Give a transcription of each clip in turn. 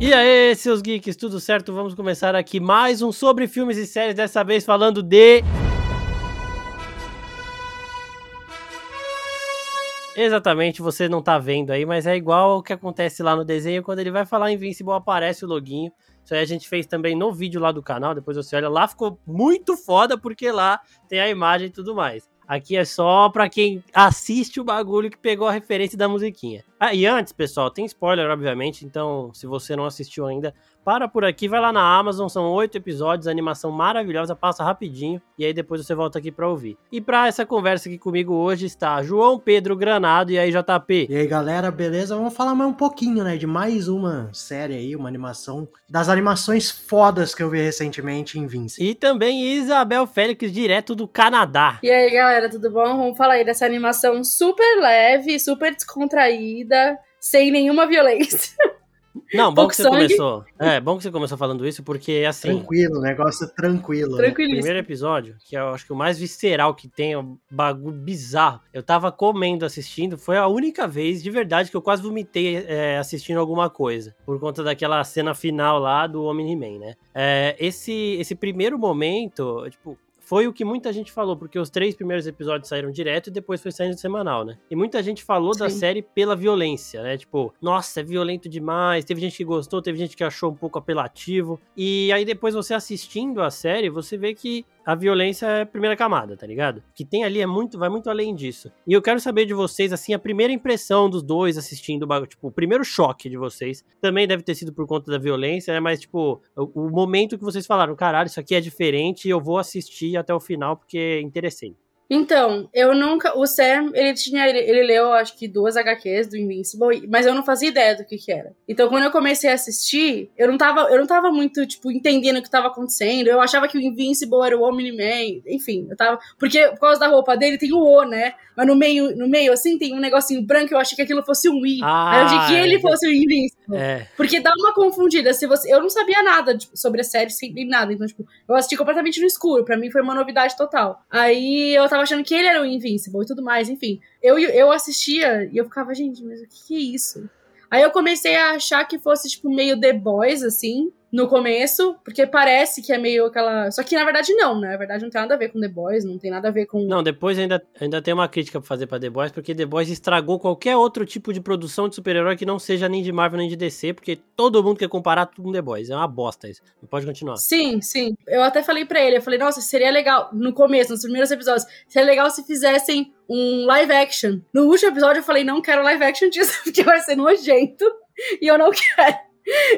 E aí, seus geeks, tudo certo? Vamos começar aqui mais um sobre filmes e séries, dessa vez falando de. Exatamente, você não tá vendo aí, mas é igual o que acontece lá no desenho, quando ele vai falar Invincible, aparece o loginho. Isso aí a gente fez também no vídeo lá do canal, depois você olha lá, ficou muito foda, porque lá tem a imagem e tudo mais. Aqui é só pra quem assiste o bagulho que pegou a referência da musiquinha. Ah, e antes, pessoal, tem spoiler, obviamente, então se você não assistiu ainda, para por aqui, vai lá na Amazon, são oito episódios, animação maravilhosa, passa rapidinho, e aí depois você volta aqui pra ouvir. E pra essa conversa aqui comigo hoje está João Pedro Granado, e aí JP? E aí galera, beleza? Vamos falar mais um pouquinho, né, de mais uma série aí, uma animação, das animações fodas que eu vi recentemente em Vince. E também Isabel Félix, direto do Canadá. E aí galera, tudo bom? Vamos falar aí dessa animação super leve, super descontraída, sem nenhuma violência. Não, bom Pouco que você sangue. começou. É, bom que você começou falando isso, porque assim. Tranquilo, negócio tranquilo. né? Tranquilíssimo. Primeiro episódio, que eu acho que o mais visceral que tem, é um bagulho bizarro. Eu tava comendo assistindo, foi a única vez de verdade que eu quase vomitei é, assistindo alguma coisa. Por conta daquela cena final lá do Omni-Man, né? É, esse, esse primeiro momento, tipo. Foi o que muita gente falou, porque os três primeiros episódios saíram direto e depois foi saindo semanal, né? E muita gente falou da Sim. série pela violência, né? Tipo, nossa, é violento demais. Teve gente que gostou, teve gente que achou um pouco apelativo. E aí depois você assistindo a série, você vê que a violência é a primeira camada, tá ligado? O que tem ali é muito, vai muito além disso. E eu quero saber de vocês, assim, a primeira impressão dos dois assistindo o bagulho, tipo, o primeiro choque de vocês. Também deve ter sido por conta da violência, né? Mas, tipo, o, o momento que vocês falaram, caralho, isso aqui é diferente, eu vou assistir até o final porque interessei. Então, eu nunca. O Sam, ele tinha. Ele, ele leu, acho que duas HQs do Invincible, mas eu não fazia ideia do que, que era. Então, quando eu comecei a assistir, eu não tava, eu não tava muito, tipo, entendendo o que tava acontecendo. Eu achava que o Invincible era o Omni-Man. Enfim, eu tava. Porque por causa da roupa dele tem o O, né? Mas no meio, no meio, assim, tem um negocinho branco, eu achei que aquilo fosse um I. Aí eu achei que Ah, ele fosse o Invincible. É, Porque dá uma confundida. Se você, eu não sabia nada tipo, sobre a série, sem nada. Então, tipo, eu assisti completamente no escuro. Pra mim foi uma novidade total. Aí eu tava achando que ele era o Invincible e tudo mais, enfim. Eu, eu assistia e eu ficava, gente, mas o que é isso? Aí eu comecei a achar que fosse, tipo, meio The Boys, assim, no começo, porque parece que é meio aquela. Só que na verdade não, né? Na verdade não tem nada a ver com The Boys, não tem nada a ver com. Não, depois ainda, ainda tem uma crítica pra fazer pra The Boys, porque The Boys estragou qualquer outro tipo de produção de super-herói que não seja nem de Marvel nem de DC, porque todo mundo quer comparar tudo com The Boys. É uma bosta isso. Não pode continuar. Sim, sim. Eu até falei pra ele, eu falei, nossa, seria legal, no começo, nos primeiros episódios, seria legal se fizessem um live action. No último episódio eu falei, não quero live action disso, porque vai ser nojento, e eu não quero.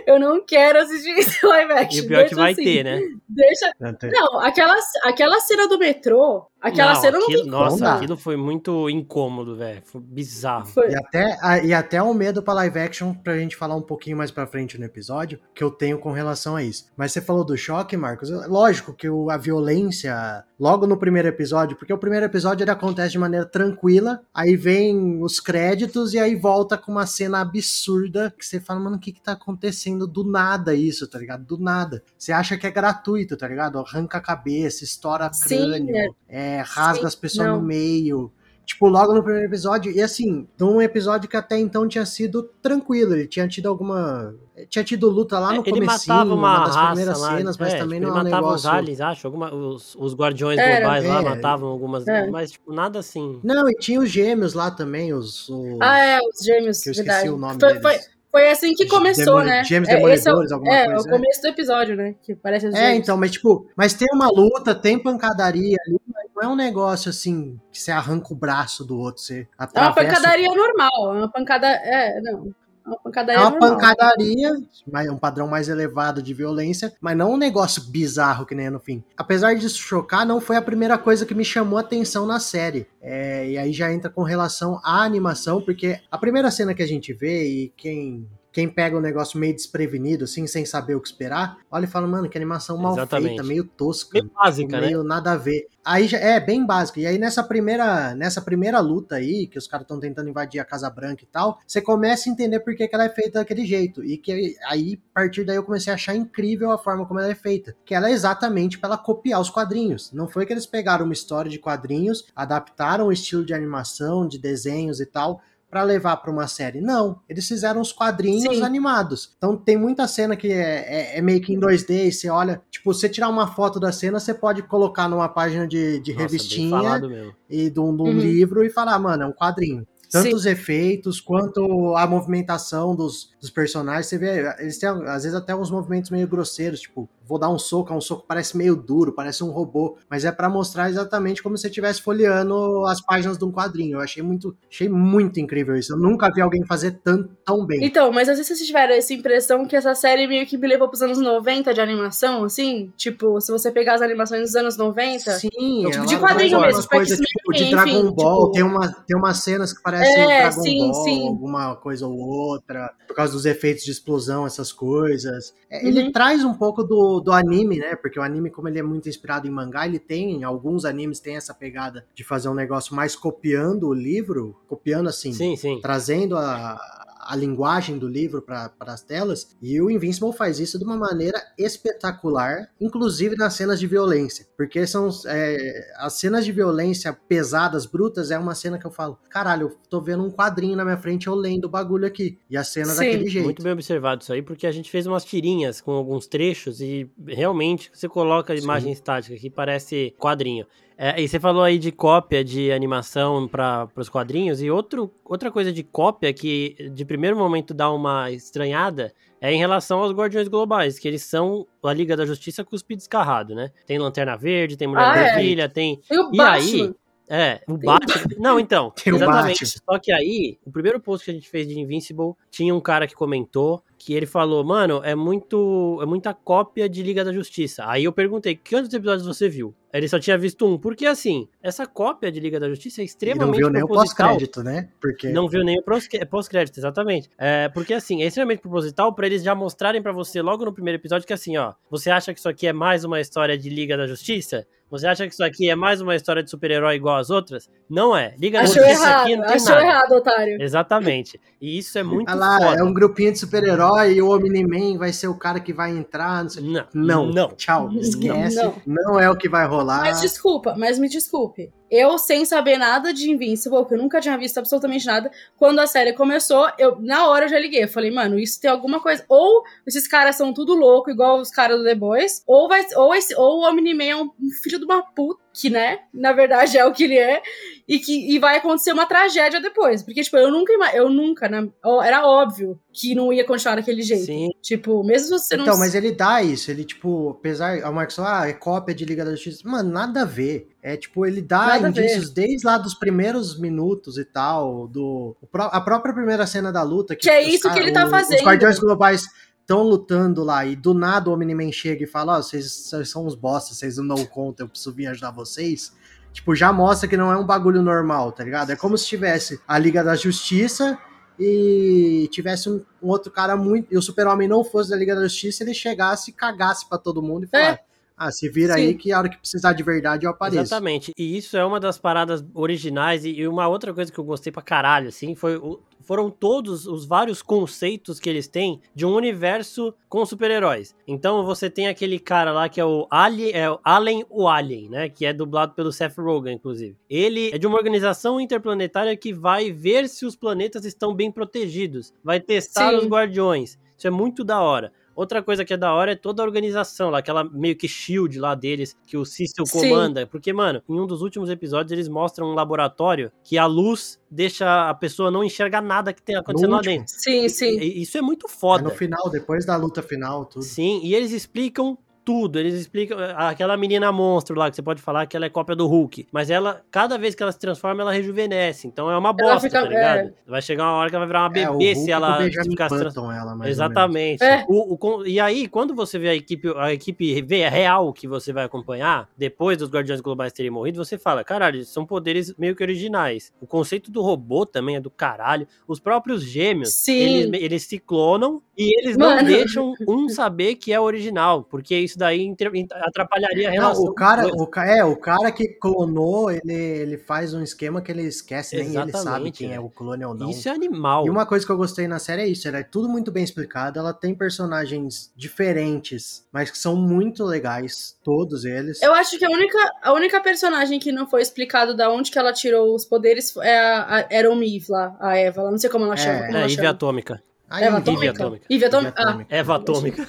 Eu não quero assistir esse live action. E o pior é que Deixa vai assim. ter, né? Deixa. Não, aquela, aquela cena do metrô, aquela Não, cena não aquilo- tem Nossa, como. aquilo foi muito incômodo, velho. Foi bizarro. Foi. E até, a- e até o medo pra live action, pra gente falar um pouquinho mais pra frente no episódio, que eu tenho com relação a isso. Mas você falou do choque, Marcos. Lógico que o- a violência, logo no primeiro episódio, porque o primeiro episódio ele acontece de maneira tranquila, aí vem os créditos e aí volta com uma cena absurda que você fala, mano, o que que tá acontecendo? Do nada isso, tá ligado? Do nada. Você acha que é gratuito, tá ligado? Arranca a cabeça, estoura Sim, crânio, é, rasga Sim, as pessoas não. no meio. Tipo, logo no primeiro episódio, e assim, num episódio que até então tinha sido tranquilo, ele tinha tido alguma. Tinha tido luta lá no É, ele comecinho, matava uma, das raça primeiras lá, cenas, mas é, também tipo, não é um matava os negócio. aliens, acho, alguma, os, os guardiões Era, globais lá é. matavam algumas, É. mas tipo, nada assim. Não, e tinha os gêmeos lá também, os. os- Ah, é, os gêmeos, que eu esqueci verdade. o nome foi, deles. foi, foi assim que começou, Demoli- né? Gêmeos É, esse é o- Demolidores, alguma é, coisa, o né? começo do episódio, né? Que parece os É, então, mas tipo, mas tem uma luta, tem pancadaria ali, mas não é um negócio assim que você arranca o braço do outro, você É uma atravessa. pancadaria normal, é uma pancada. É, não. É uma É pancadaria uma normal. pancadaria, mas um padrão mais elevado de violência, mas não um negócio bizarro que nem é no fim. Apesar disso chocar, não foi a primeira coisa que me chamou a atenção na série. É, e aí já entra com relação à animação, porque a primeira cena que a gente vê, e quem quem pega o negócio meio desprevenido, assim, sem saber o que esperar, olha e fala, mano, que animação mal Exatamente. feita, meio tosca. Meio básica, né? meio nada a ver. Aí já é bem básico. E aí nessa primeira, nessa primeira luta aí, que os caras estão tentando invadir a Casa Branca e tal, você começa a entender por que, que ela é feita daquele jeito. E que aí, a partir daí, eu comecei a achar incrível a forma como ela é feita. Que ela é exatamente para ela copiar os quadrinhos. Não foi que eles pegaram uma história de quadrinhos, adaptaram o estilo de animação, de desenhos e tal, para levar para uma série. Não, eles fizeram os quadrinhos Sim. animados. Então tem muita cena que é, é, é meio que em 2D, e você olha, tipo, você tirar uma foto da cena, você pode colocar numa página de, de Nossa, revistinha e de um, de um Uhum. livro e falar, mano, é um quadrinho. Tanto Sim. os efeitos quanto a movimentação dos, dos personagens. Você vê, eles têm às vezes até uns movimentos meio grosseiros, tipo, vou dar um soco, é um soco parece meio duro, parece um robô, mas é pra mostrar exatamente como se você estivesse folheando as páginas de um quadrinho. Eu achei muito, achei muito incrível isso. Eu nunca vi alguém fazer tão, tão bem. Então, mas às vezes vocês tiveram essa impressão que essa série meio que me levou pros anos 90 de animação, assim? Tipo, se você pegar as animações dos anos 90. Sim, Tipo, ela de quadrinho mesmo, coisas X-Men, tipo de enfim, Dragon Ball, tipo- tem, uma, tem umas cenas que parecem É, Dragon sim, Ball, sim. alguma coisa ou outra, por causa dos efeitos de explosão, essas coisas. É, Uhum. Ele traz um pouco do, do anime, né? Porque o anime, como ele é muito inspirado em mangá, ele tem, alguns animes têm essa pegada de fazer um negócio mais copiando o livro, copiando assim, Sim, sim. trazendo a, a linguagem do livro para as telas, e o Invincible faz isso de uma maneira espetacular, inclusive nas cenas de violência, porque são é, as cenas de violência pesadas, brutas, é uma cena que eu falo, caralho, eu tô vendo um quadrinho na minha frente, eu lendo o bagulho aqui, e a cena Sim. daquele jeito. Muito bem observado isso aí, porque a gente fez umas tirinhas com alguns trechos e realmente você coloca a Sim. imagem estática que parece quadrinho. É, e você falou aí de cópia de animação para os quadrinhos, e outro, outra coisa de cópia que de primeiro momento dá uma estranhada é em relação aos Guardiões Globais, que eles são a Liga da Justiça cuspido descarrado, né? Tem Lanterna Verde, tem Mulher Ah, é. Tem E o E Batman. aí, é, o Batman. Não, então, Tem o exatamente. Batman. Só que aí, o primeiro post que a gente fez de Invincible, tinha um cara que comentou que ele falou, mano, é muito. É muita cópia de Liga da Justiça. Aí eu perguntei, quantos episódios você viu? Ele só tinha visto um. Porque assim, essa cópia de Liga da Justiça é E extremamente não viu nem o proposital. pós-crédito, né? Porque Não viu nem o pós-crédito, exatamente. É, porque assim, é extremamente proposital pra eles já mostrarem pra você logo no primeiro episódio que assim, ó, você acha que isso aqui é mais uma história de Liga da Justiça? Você acha que isso aqui é mais uma história de super-herói igual as outras? Não é. Liga da Achou Justiça errado, aqui não tem achou nada. errado, otário. Exatamente. E isso é muito Ah lá, foda. é um grupinho de super-herói e o Omni-Man vai ser o cara que vai entrar, não sei Não, Não, não. tchau, esquece. Não. Não. é o que vai rolar. Mas desculpa, mas me desculpe. Eu, sem saber nada de Invincible, que eu nunca tinha visto absolutamente nada, quando a série começou, eu na hora eu já liguei. Eu falei, mano, isso tem alguma coisa. Ou esses caras são tudo louco, igual os caras do The Boys, ou, vai, ou, esse, ou o Omni-Man é um, filho de uma puta, que, né, na verdade é o que ele é, e que e vai acontecer uma tragédia depois. Porque, tipo, eu nunca, eu nunca, né, era óbvio que não ia continuar daquele jeito. Sim. Tipo, mesmo se você não. Então, mas ele dá isso, ele, tipo, apesar, o Marcos falou, ah, é cópia de Liga da Justiça. Mano, nada a ver. É, tipo, ele dá Nada indícios desde lá dos primeiros minutos e tal, do... A própria primeira cena da luta... Que é os isso que ele tá o- fazendo. Os Guardiões Globais estão lutando lá e do nada o Omni-Man chega e fala, ó, vocês, vocês são uns bosta, vocês não dão conta, eu preciso vir ajudar vocês. Tipo, já mostra que não é um bagulho normal, tá ligado? É como se tivesse a Liga da Justiça e tivesse um, um outro cara muito. E o Super-Homem não fosse da Liga da Justiça, ele chegasse e cagasse pra todo mundo e falasse: Ah, se vira Sim. aí que a hora que precisar de verdade eu apareço. Exatamente. E isso é uma das paradas originais. E uma outra coisa que eu gostei pra caralho, assim, foi o- foram todos os vários conceitos que eles têm de um universo com super-heróis. Então você tem aquele cara lá que é o Alien, é o Alien o Alien, né? Que é dublado pelo Seth Rogen, inclusive. Ele é de uma organização interplanetária que vai ver se os planetas estão bem protegidos. Vai testar Sim. os guardiões. Isso é muito da hora. Outra coisa que é da hora é toda a organização lá, aquela meio que shield lá deles, que o Cecil Sim. comanda. Porque, mano, em um dos últimos episódios eles mostram um laboratório que a luz deixa a pessoa não enxergar nada que tem acontecendo lá dentro. Sim, sim. E- Isso é muito É foda. no final, depois da luta final, tudo. Sim, e eles explicam tudo. Eles explicam. Aquela menina monstro lá, que você pode falar que ela é cópia do Hulk. Mas ela, cada vez que ela se transforma, ela rejuvenesce. Então é uma bosta, fica, tá ligado? É... Vai chegar uma hora que ela vai virar uma é, bebê é, se ela ficar se transformando. Exatamente. É. O, o, e aí, quando você vê a equipe, a equipe vê real que você vai acompanhar, depois dos Guardiões Globais terem morrido, você fala: caralho, são poderes meio que originais. O conceito do robô também é do caralho. Os próprios gêmeos, Sim. Eles, eles se clonam e eles Mano. não deixam um saber que é original, porque isso daí atrapalharia a relação. Não, o cara, o, é, o cara que clonou, ele, ele faz um esquema que ele esquece, nem Exatamente, ele sabe quem é. é o clone ou não. Isso é animal. E uma coisa que eu gostei na série é isso, ela é tudo muito bem explicado, ela tem personagens diferentes, mas que são muito legais, todos eles. Eu acho que a única, a única personagem que não foi explicado da onde que ela tirou os poderes é a, a, era o Eve lá, a Eva, não sei como ela chama. É, como é ela Eve Atômica. Eva Atômica? Atômica. Eve Atômica. Ah. Eva Atômica.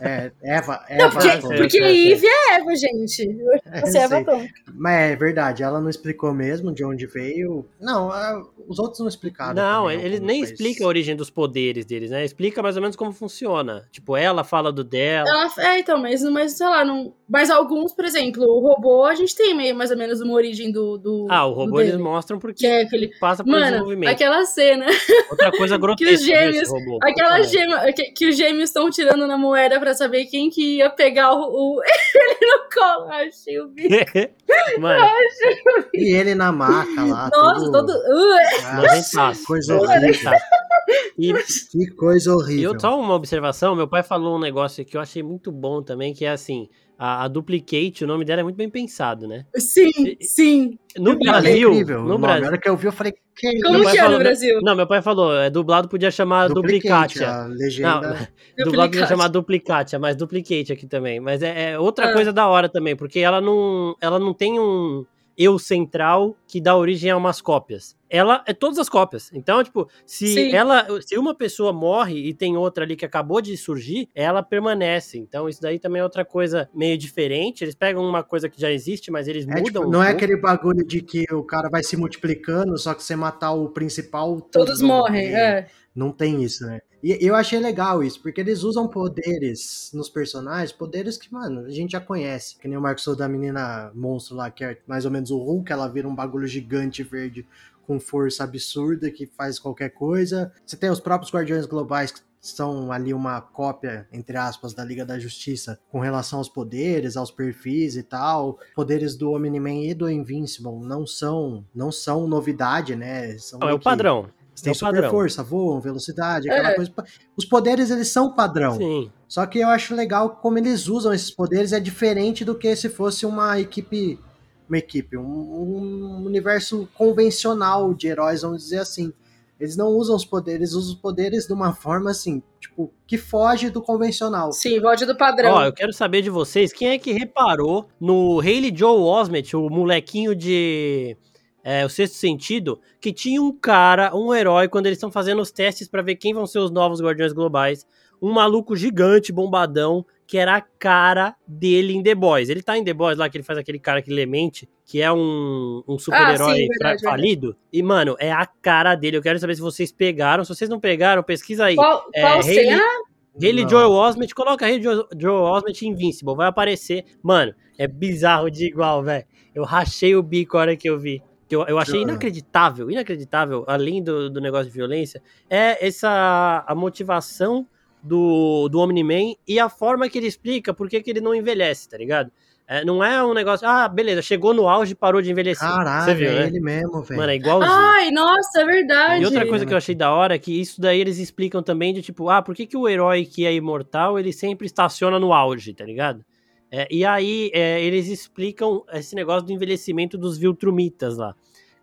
É, Eva, Eva não, porque, porque Eve é Eva, gente. Você é Eva Atômica. Mas é verdade, ela não explicou mesmo de onde veio. Não, os outros não explicaram. Não, também, ele nem coisa. explica a origem dos poderes deles, né? Explica mais ou menos como funciona. Tipo, ela fala do dela. Ela, é, então, mas, mas sei lá, não. Mas alguns, por exemplo, o robô, a gente tem meio mais ou menos uma origem do. do ah, o robô eles mostram porque é aquele... passa por Mano, desenvolvimento. Aquela cena. Outra coisa grotesca. que os gêmeos. Robô, aquela gema que, que os gêmeos estão tirando na moeda pra saber quem que ia pegar o, o ele no colo. Achei o bico. Mano. Achei o bico. E ele na maca lá. Nossa, todo. todo... Uh. coisa horrível. E, que coisa horrível. E só uma observação: meu pai falou um negócio que eu achei muito bom também, que é assim a, a, Duplicate, o nome dela é muito bem pensado, né? Sim, sim. No Brasil, é no Brasil. Na hora que eu vi, eu falei, que Como que é no Brasil? Não, meu pai falou, é dublado podia chamar Duplicate. A legenda. Não, dublado podia chamar Duplicate, mas Duplicate aqui também. Mas é, é outra ah. coisa da hora também, porque ela não, ela não tem um eu central que dá origem a umas cópias. Ela é todas as cópias. Então, tipo, se Sim. ela, se uma pessoa morre e tem outra ali que acabou de surgir, ela permanece. Então, isso daí também é outra coisa meio diferente. Eles pegam uma coisa que já existe, mas eles é, mudam. Tipo, não é aquele bagulho de que o cara vai se multiplicando, só que você matar o principal, todos, todos morrem. É. Não tem isso, né? E eu achei legal isso, porque eles usam poderes nos personagens, poderes que, mano, a gente já conhece. Que nem o Marcos da menina monstro lá, que é mais ou menos o Hulk, ela vira um bagulho gigante verde com força absurda que faz qualquer coisa. Você tem os próprios Guardiões Globais que são ali uma cópia, entre aspas, da Liga da Justiça com relação aos poderes, aos perfis e tal. Poderes do Omni-Man e do Invincible não são não são novidade, né? São é o padrão. Você tem é super padrão. força, voam, velocidade, aquela é. coisa. Os poderes, eles são padrão. Sim. Só que eu acho legal como eles usam esses poderes, é diferente do que se fosse uma equipe. Uma equipe, um, um universo convencional de heróis, vamos dizer assim. Eles não usam os poderes, usam os poderes de uma forma assim, tipo, que foge do convencional. Sim, foge do padrão. Ó, eu quero saber de vocês, quem é que reparou no Haley Joe Osment, o molequinho de é, o sexto sentido, que tinha um cara, um herói, quando eles estão fazendo os testes para ver quem vão ser os novos Guardiões Globais, um maluco gigante, bombadão, que era a cara dele em The Boys. Ele tá em The Boys lá, que ele faz aquele cara que lemente, que é um, um super-herói ah, falido. E, mano, é a cara dele. Eu quero saber se vocês pegaram. Se vocês não pegaram, pesquisa aí. Qual, é, qual Haley, cena? Haley Joel Osment, coloca Haley Joel, Joel Osment Invincible, vai aparecer. Mano, é bizarro de igual, velho. Eu rachei o bico a hora que eu vi eu, eu achei inacreditável, inacreditável, além do, do negócio de violência, é essa a motivação do, do Omni-Man e a forma que ele explica por que, que ele não envelhece, tá ligado? É, não é um negócio, ah, beleza, chegou no auge e parou de envelhecer. Caralho, Você viu, é né? ele mesmo, velho. Mano, é igualzinho. Ai, nossa, é verdade. E outra coisa que eu achei da hora é que isso daí eles explicam também de tipo, ah, por que, que o herói que é imortal, ele sempre estaciona no auge, tá ligado? É, e aí é, eles explicam esse negócio do envelhecimento dos Viltrumitas lá.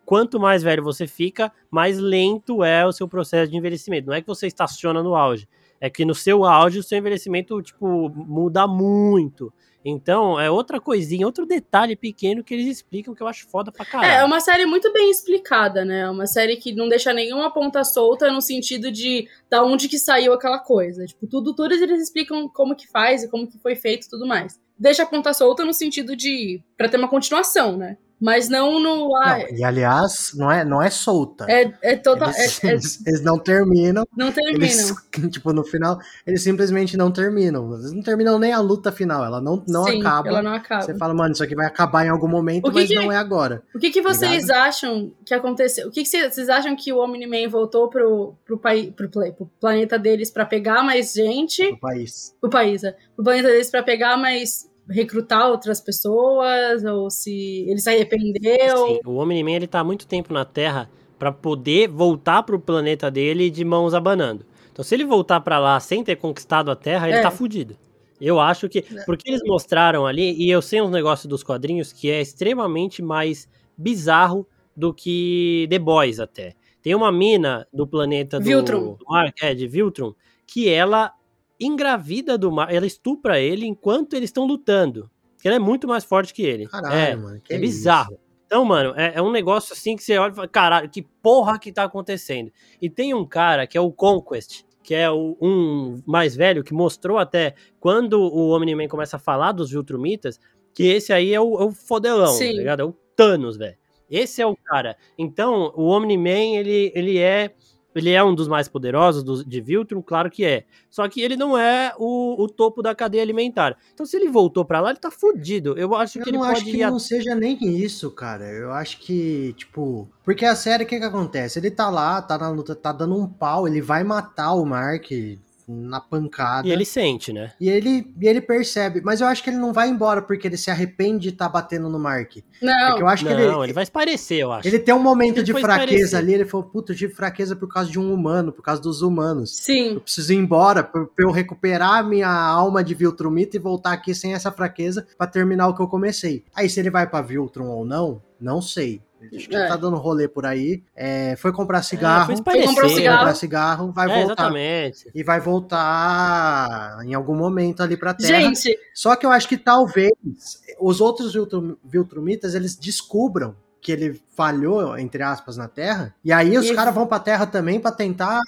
Quanto mais velho você fica, mais lento é o seu processo de envelhecimento. Não é que você estaciona no auge, é que no seu auge o seu envelhecimento tipo muda muito. Então, é outra coisinha, outro detalhe pequeno que eles explicam que eu acho foda pra caralho. É, é uma série muito bem explicada, né? É uma série que não deixa nenhuma ponta solta no sentido de da onde que saiu aquela coisa. Tipo, tudo, tudo eles explicam como que faz e como que foi feito e tudo mais deixa a ponta solta no sentido de. para ter uma continuação, né? Mas não no. Ah, Não, e aliás, não é, não é solta. é, é total. Eles, é- é- eles- eles não terminam. não terminam. Eles, tipo, no final, eles simplesmente não terminam. Eles não terminam nem a luta final. Ela não, não Sim, acaba. Ela não acaba. Você fala, mano, isso aqui vai acabar em algum momento, O que mas que- não é agora. O que, que vocês Obrigado. acham que aconteceu? O que, que vocês acham que o Omni-Man voltou pro, pro, pai, pro, play- pro planeta deles pra pegar mais gente? No país. Pro país, é. Pro planeta deles pra pegar mais. Recrutar outras pessoas? Ou se ele se arrependeu? Sim, o Omni-Man ele tá há muito tempo na Terra pra poder voltar pro planeta dele de mãos abanando. Então, se ele voltar pra lá sem ter conquistado a Terra, ele É. tá fudido. Eu acho que. Porque eles mostraram ali, e eu sei uns negócios dos quadrinhos que é extremamente mais bizarro do que The Boys até. Tem uma mina do planeta do, Viltrum. do Mark, é, de Viltrum, que ela engravida do Mark, ela estupra ele enquanto eles estão lutando. Porque ela é muito mais forte que ele. Caralho, é, mano. que é isso? bizarro. Então, mano, é, é um negócio assim que você olha e fala, caralho, que porra que tá acontecendo? E tem um cara que é o Conquest, que é o, um mais velho, que mostrou até quando o Omni-Man começa a falar dos Viltrumitas, que esse aí é o, é o fodelão, Sim. tá ligado? É o Thanos, velho. Esse é o cara. Então, o Omni-Man, ele, ele é ele é um dos mais poderosos dos- de Viltrum, claro que é. Só que ele não é o, o topo da cadeia alimentar. Então, se ele voltou pra lá, ele tá fudido. Eu acho Eu que ele não pode acho que a- não seja nem isso, cara. Eu acho que, tipo. Porque a série, o que que acontece? Ele tá lá, tá na luta, tá dando um pau, ele vai matar o Mark na pancada. E ele sente, né? E ele, e ele percebe, mas eu acho que ele não vai embora porque ele se arrepende de estar batendo no Mark. Não. Porque eu acho que não, ele, ele, vai esparecer, eu acho. ele tem um momento de fraqueza esparecer. ali, ele falou, puta, eu tive fraqueza por causa de um humano, por causa dos humanos. Sim. Eu preciso ir embora pra pra eu recuperar minha alma de Viltrumita e voltar aqui sem essa fraqueza pra terminar o que eu comecei. Aí se ele vai pra Viltrum ou não, não sei. Acho que É. tá dando rolê por aí. É, foi comprar cigarro, foi foi comprou cigarro. comprar cigarro, vai É, voltar. exatamente. E vai voltar em algum momento ali pra Terra. Gente, Só que eu acho que talvez os outros Viltrum- Viltrumitas eles descubram que ele falhou, entre aspas, na Terra. E aí os caras vão pra Terra também pra tentar.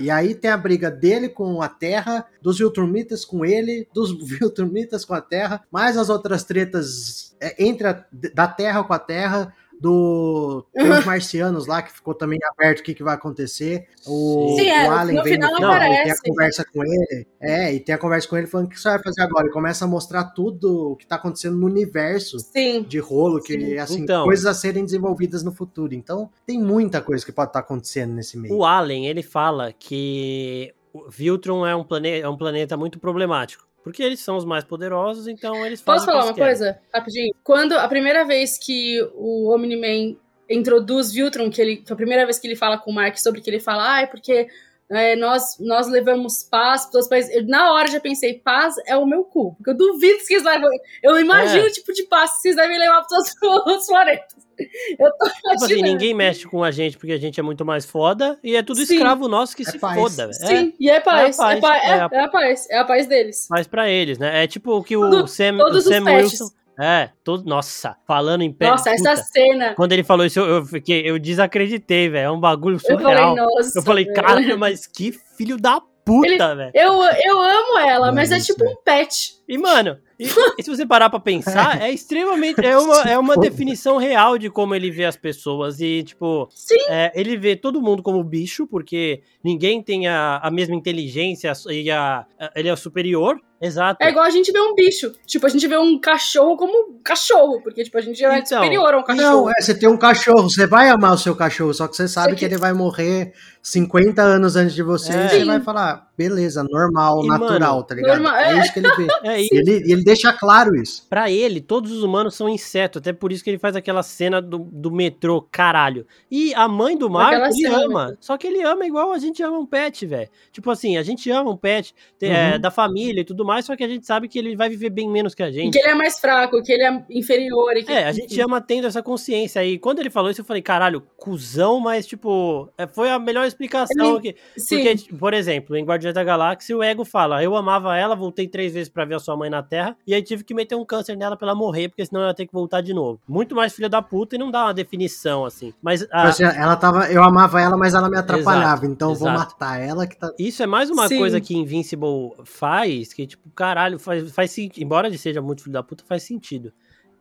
E aí tem a briga dele com a Terra, dos Viltrumitas com ele, dos Viltrumitas com a Terra, mais as outras tretas é, entre a, da Terra com a Terra. Do tem os marcianos lá que ficou também aberto o que, que vai acontecer. O, Sim, é, o no vem final no final e tem a conversa com ele. É, e tem a conversa com ele falando o que você vai fazer agora. E começa a mostrar tudo o que tá acontecendo no universo sim. de rolo, que Sim. assim, Então. coisas a serem desenvolvidas no futuro. Então, tem muita coisa que pode estar acontecendo nesse meio. O Allen, ele fala que o Viltrum é um, plane... é um planeta muito problemático. Porque eles são os mais poderosos, então eles Posso fazem o falar uma querem. coisa? Rapidinho. Quando a primeira vez que o Omni-Man introduz Viltrum, que, ele, que a primeira vez que ele fala com o Mark sobre que ele fala, ah, é porque é, nós, nós levamos paz para os países. Eu, na hora já pensei, paz é o meu cu. Porque eu duvido que eles levam. Eu imagino É. o tipo de paz que vocês devem levar para os outros planetas. Eu tô Tipo assim, ninguém mexe com a gente porque a gente é muito mais foda e é tudo Sim. escravo nosso que É se paz. foda. É, Sim, e é paz. É a É, paz, pa- é, é a- é a paz. É a paz deles. mas pra eles, né? É tipo o que o Todo- Sam, o todos os Sam. Wilson. É, todo, nossa, falando em pé. Nossa, essa puta, cena. Quando ele falou isso, eu, eu fiquei, eu desacreditei, velho. É um bagulho Eu falei, surreal. nossa. Eu falei, caralho, mas que filho da puta, velho. Eu, eu amo ela, mas é isso tipo é- um pet. E, mano, e, e se você parar pra pensar, é extremamente. É uma, é uma definição real de como ele vê as pessoas. E, tipo, Sim. é, ele vê todo mundo como bicho, porque ninguém tem a, a mesma inteligência e a, a- ele é superior. Exato. É igual a gente vê um bicho. Tipo, a gente vê um cachorro como um cachorro. Porque, tipo, a gente já é Então, superior a um cachorro. Não, é, você tem um cachorro, você vai amar o seu cachorro, só que você sabe que que- ele vai morrer 50 anos antes de você, É. e você Sim. vai falar, beleza, normal, E, natural, mano, tá ligado? normal, é é. isso que ele vê. É, e E ele, e ele deixa claro isso. pra ele, todos os humanos são insetos. Até por isso que ele faz aquela cena do, do metrô, caralho. E a mãe do Marco, Aquela ele cena, ama. Só que ele ama igual a gente ama um pet, velho. Tipo assim, a gente ama um pet é, Uhum. da família e tudo mais, só que a gente sabe que ele vai viver bem menos que a E gente. que ele é mais fraco, que ele é inferior. E que, É, a gente ama tendo essa consciência. E quando ele falou isso, eu falei, caralho, cuzão, mas, tipo, é, foi a melhor explicação. Ele- que, Sim. porque, por exemplo, em Guardiões da Galáxia, o Ego fala, eu amava ela, voltei três vezes pra ver a sua mãe na Terra, e aí tive que meter um câncer nela pra ela morrer, porque senão eu ia ter que voltar de novo. Muito mais filha da puta e não dá uma definição, assim. Mas a- assim, ela tava, eu amava ela, mas ela me atrapalhava, então eu vou exato. matar ela que tá. Isso é mais uma Sim. coisa que Invincible faz, que, tipo, caralho, faz, faz sentido. Embora ele seja muito filho da puta, faz sentido.